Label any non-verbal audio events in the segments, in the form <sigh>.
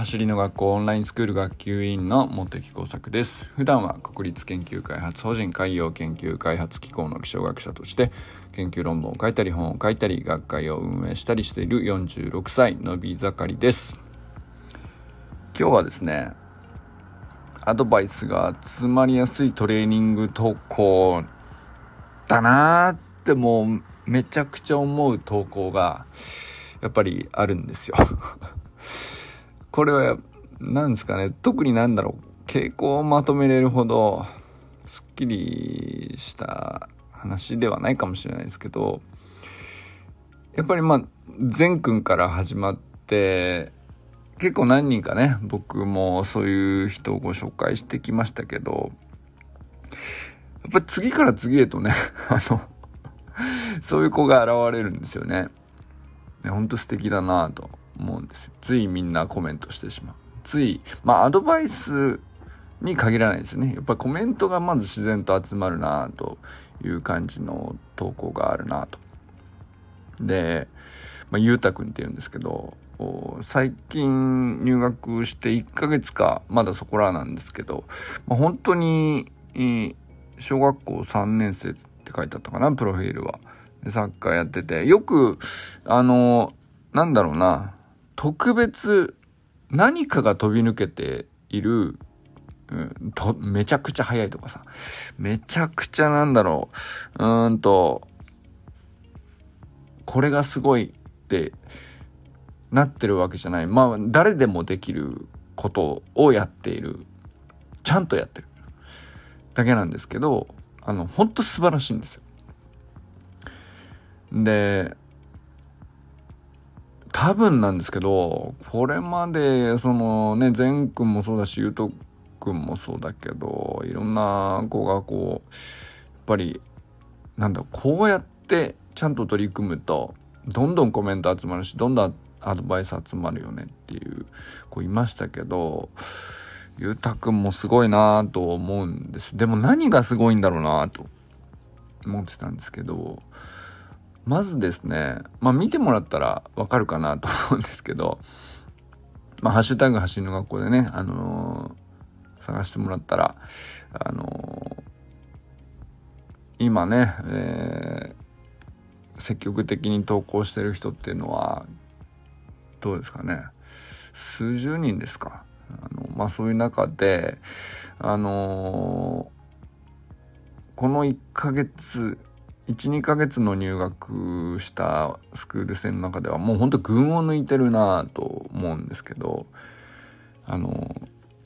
走りの学校オンラインスクール学級委員の茂木耕作です。普段は国立研究開発法人海洋研究開発機構の気象学者として研究論文を書いたり本を書いたり学会を運営したりしている46歳のび盛りです。今日はですねアドバイスが集まりやすいトレーニング投稿だなーってもうめちゃくちゃ思う投稿がやっぱりあるんですよ。これは何ですかね。特になんだろう。傾向をまとめれるほどすっきりした話ではないかもしれないですけどやっぱりまあ善くんから始まって結構何人かね僕もそういう人をご紹介してきましたけどやっぱり次から次へとね <laughs> あのそういう子が現れるんですよね。ほんと素敵だなと。思うんですよ。ついみんなコメントしてしまう。つい、まあアドバイスに限らないですよね。やっぱコメントがまず自然と集まるなという感じの投稿があるなと。で、まあ、ゆうたくんって言うんですけど、最近入学して1ヶ月か、まだそこらなんですけど、まあ、本当に、小学校3年生って書いてあったかな、プロフィールは。サッカーやってて、よく、あの、なんだろうな、特別何かが飛び抜けている、うん、と、めちゃくちゃ速いとかさ、めちゃくちゃなんだろう、うーんと、これがすごいってなってるわけじゃない。まあ、誰でもできることをやっている。ちゃんとやってる。だけなんですけど、あの、ほんと素晴らしいんですよ。で、多分なんですけど、これまで、そのね、善くんもそうだし、ゆうとくんもそうだけど、いろんな子がこう、やっぱり、なんだ、こうやってちゃんと取り組むと、どんどんコメント集まるし、どんどんアドバイス集まるよねっていう子いましたけど、ゆうたくんもすごいなぁと思うんです。でも何がすごいんだろうなぁと思ってたんですけど、まずですね、まあ見てもらったらわかるかなと思うんですけど、まあハッシュタグ走りの学校でね、あのー、探してもらったら、あのー、今ね、えー、積極的に投稿してる人っていうのは、どうですかね。数十人ですか。あの、まあそういう中で、あのこの1ヶ月、12ヶ月の入学したスクール生の中ではもうほんと群を抜いてるなと思うんですけどあの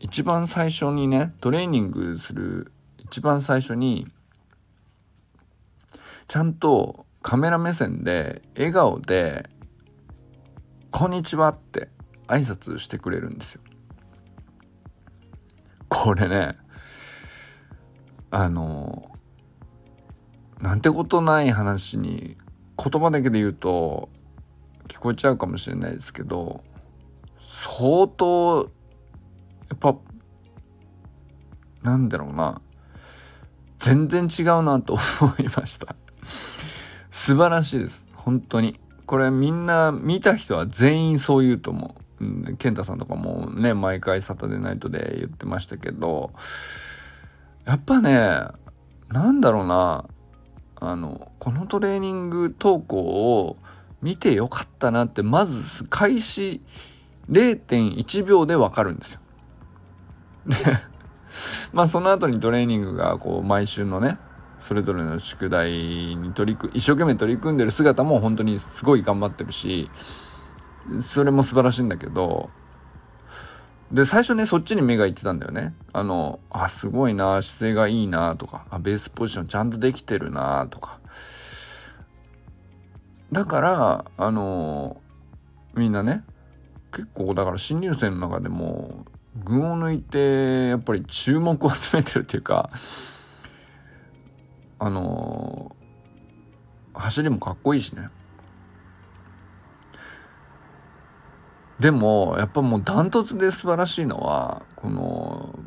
一番最初にねトレーニングする一番最初にちゃんとカメラ目線で笑顔で「こんにちは」って挨拶してくれるんですよ。これねあのなんてことない話に言葉だけで言うと聞こえちゃうかもしれないですけど相当やっぱなんだろうな。全然違うなと思いました。素晴らしいです。本当に。これみんな見た人は全員そう言うと思う、うん、健太さんとかもね毎回サタデーナイトで言ってましたけどやっぱねなんだろうな。あの、このトレーニング投稿を見てよかったなって、まず開始0.1秒でわかるんですよ。で、<laughs> まあその後にトレーニングがこう毎週のね、それぞれの宿題に取り組一生懸命取り組んでる姿も本当にすごい頑張ってるし、それも素晴らしいんだけど、で、最初ね、そっちに目がいってたんだよね。あの、あ、すごいな、姿勢がいいな、とか、あ、ベースポジションちゃんとできてるな、とか。だから、あの、みんなね、結構、だから新入生の中でも、群を抜いて、やっぱり注目を集めてるっていうか、あの、走りもかっこいいしね。でも、やっぱもうダントツで素晴らしいのは、この、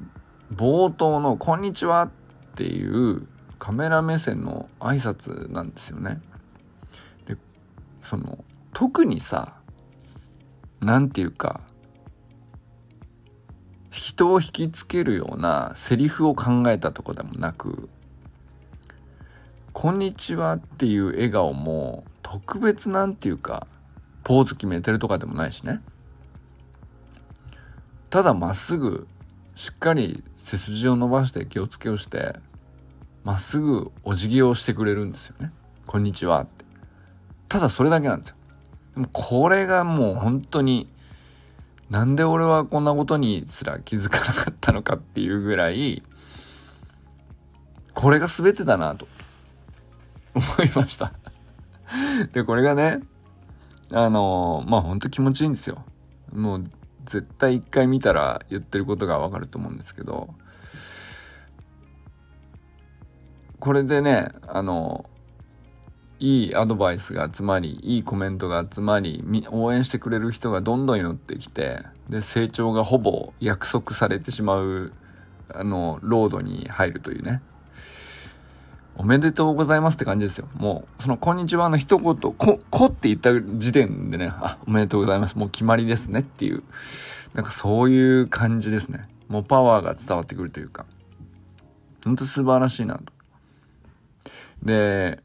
冒頭の、こんにちはっていうカメラ目線の挨拶なんですよね。で、その、特にさ、なんていうか、人を引きつけるようなセリフを考えたとこでもなく「こんにちは」っていう笑顔も特別なんていうかポーズ決めてるとかでもないしねただまっすぐしっかり背筋を伸ばして気をつけをしてまっすぐお辞儀をしてくれるんですよね「こんにちは」って。ただそれだけなんですよ。でもこれがもう本当になんで俺はこんなことにすら気づかなかったのかっていうぐらいこれが全てだなと思いました。でこれがねあのまあほんと気持ちいいんですよ。もう絶対一回見たら言ってることがわかると思うんですけどこれでねあのいいアドバイスが集まりいいコメントが集まり応援してくれる人がどんどん寄ってきてで成長がほぼ約束されてしまうあのロードに入るというね。おめでとうございますって感じですよ。もう、その、こんにちはの一言、こ、こって言った時点でね、あ、おめでとうございます。もう決まりですねっていう、なんかそういう感じですね。もうパワーが伝わってくるというか、ほんと素晴らしいなと。で、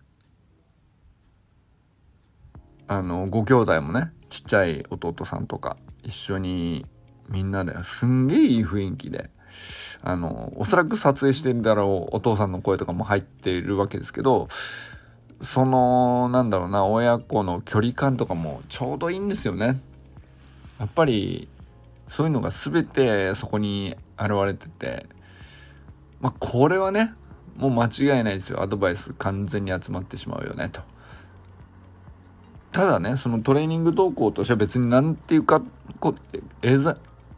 あの、ご兄弟もね、ちっちゃい弟さんとか、一緒にみんなですんげえいい雰囲気で、あの、おそらく撮影してるだろうお父さんの声とかも入っているわけですけど、その、なんだろうな、親子の距離感とかもちょうどいいんですよね。やっぱり、そういうのが全てそこに現れてて、まあ、これはね、もう間違いないですよ。アドバイス完全に集まってしまうよね、と。ただね、そのトレーニング投稿としては別になんていうか、こ絵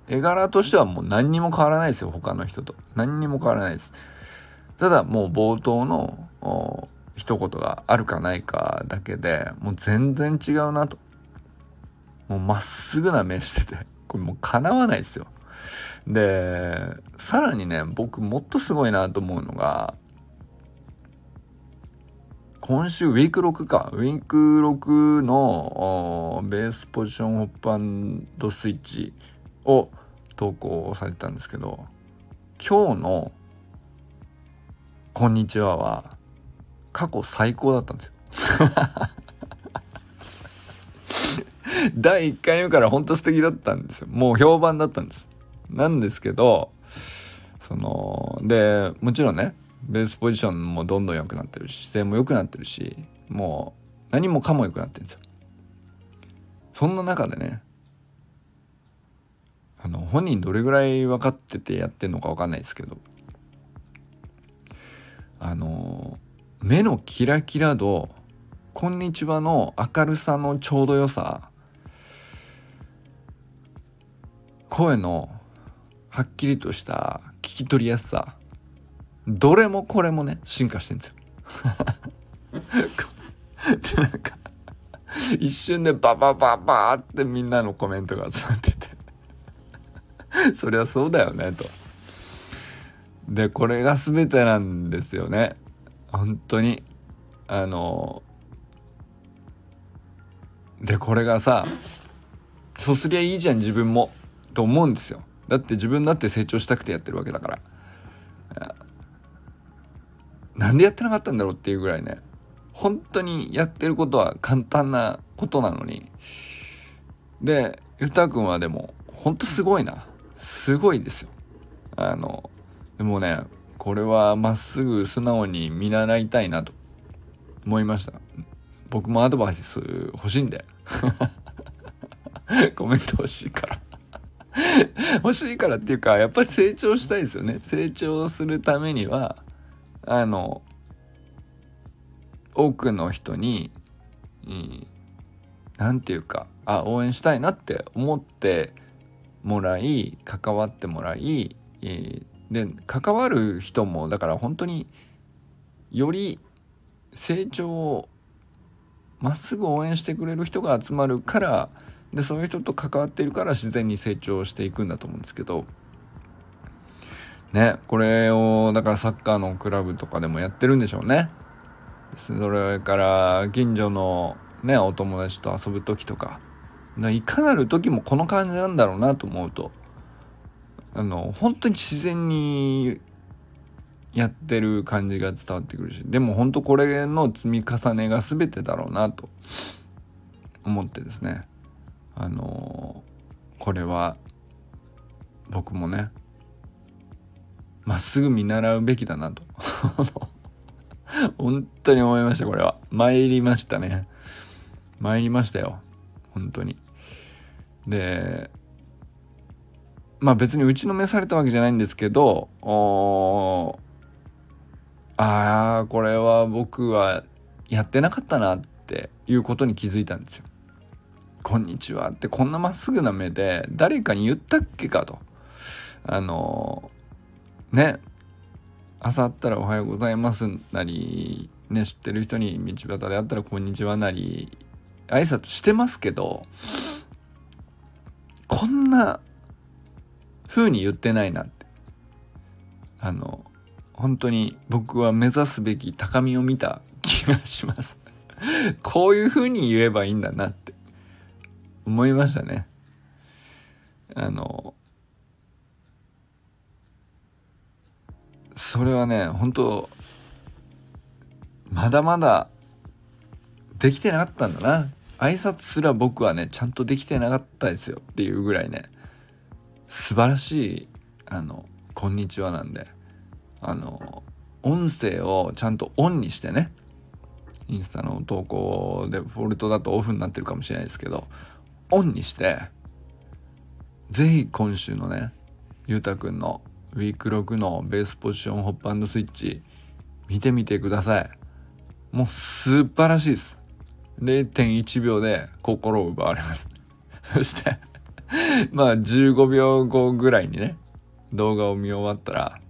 絵柄としてはもう何にも変わらないですよ、他の人と。何にも変わらないです。ただもう冒頭の一言があるかないかだけでもう全然違うなと。もうまっすぐな目してて、これもう叶わないですよ。で、さらにね、僕もっとすごいなと思うのが、今週ウィーク6か。ウィーク6のベースポジションホップスイッチを投稿されたんですけど、今日のこんにちはは過去最高だったんですよ。<laughs> 第1回目から本当素敵だったんですよ。もう評判だったんです。なんですけど、その、で、もちろんね、ベースポジションもどんどん良くなってるし、姿勢も良くなってるし、もう何もかも良くなってるんですよ。そんな中でね、あの、本人どれぐらい分かっててやってんのか分かんないですけど、あの、目のキラキラ度、こんにちはの明るさのちょうど良さ、声のはっきりとした聞き取りやすさ、どれもこれもね、進化してんですよ。<laughs> で、なんか、一瞬でババババーってみんなのコメントが集まってて <laughs> そりゃそうだよね、と。で、これが全てなんですよね。本当に。あの、で、これがさ、そうすりゃいいじゃん、自分も。と思うんですよ。だって自分だって成長したくてやってるわけだから。なんでやってなかったんだろうっていうぐらいね本当にやってることは簡単なことなのにでゆたくんはでも本当すごいなすごいですよ。あのでもねこれはまっすぐ素直に見習いたいなと思いました。僕もアドバイス欲しいんで。<laughs> コメント欲しいから。<laughs> 欲しいからっていうかやっぱり成長したいですよね。成長するためにはあの多くの人に何、うん、て言うかあ応援したいなって思ってもらい関わってもらい、え、で関わる人もだから本当により成長をまっすぐ応援してくれる人が集まるからでそういう人と関わっているから自然に成長していくんだと思うんですけどね、これを、だからサッカーのクラブとかでもやってるんでしょうね。それから、近所のね、お友達と遊ぶ時とか、いかなる時もこの感じなんだろうなと思うと、あの本当に自然にやってる感じが伝わってくるし。でも本当これの積み重ねが全てだろうなと。思ってですね。あのこれは僕もねまっすぐ見習うべきだなと。<laughs> 本当に思いましたこれは。参りましたね。参りましたよ。本当に。でまあ別に打ちのめされたわけじゃないんですけどああこれは僕はやってなかったなっていうことに気づいたんですよ。こんにちはってこんなまっすぐな目で誰かに言ったっけかと。あのね朝あったらおはようございますなりね知ってる人に道端であったらこんにちはなり挨拶してますけどこんな風に言ってないなってあの本当に僕は目指すべき高みを見た気がします <laughs> こういう風に言えばいいんだなって思いましたね。あの、それはね、本当まだまだできてなかったんだな。挨拶すら僕はね、ちゃんとできてなかったですよっていうぐらいね、素晴らしい、あの、こんにちはなんで。あの音声をちゃんとオンにしてねインスタの投稿でフォルトだとオフになってるかもしれないですけどオンにしてぜひ今週のねゆうたくんのウィーク6のベースポジションホップスイッチ見てみてくださいもう素晴らしいです0.1秒で心を奪われます。<laughs> そしてまあ15秒後ぐらいにね動画を見終わったら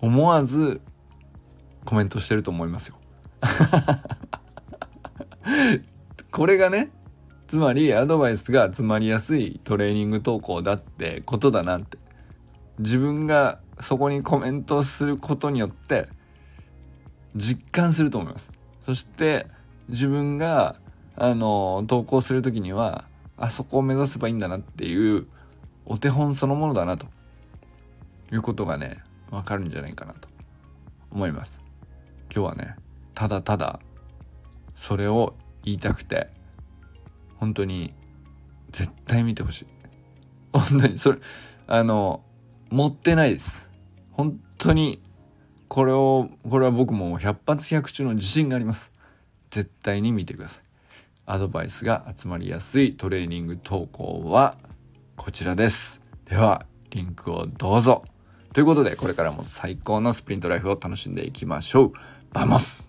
思わずコメントしてると思いますよ。<laughs> これがねつまりアドバイスが詰まりやすいトレーニング投稿だってことだなって。自分がそこにコメントすることによって実感すると思います。そして自分があの投稿する時にはあそこを目指せばいいんだなっていうお手本そのものだなと。いうことがねわかるんじゃないかなと。思います。今日はねただただそれを言いたくて本当に絶対見てほしい。本当にそれあの持ってないです。本当にこれをこれは僕も100発100中の自信があります。絶対に見てください。アドバイスが集まりやすいトレーニング投稿はこちらです。ではリンクをどうぞ。ということで、これからも最高のスプリントライフを楽しんでいきましょう。 Vamos。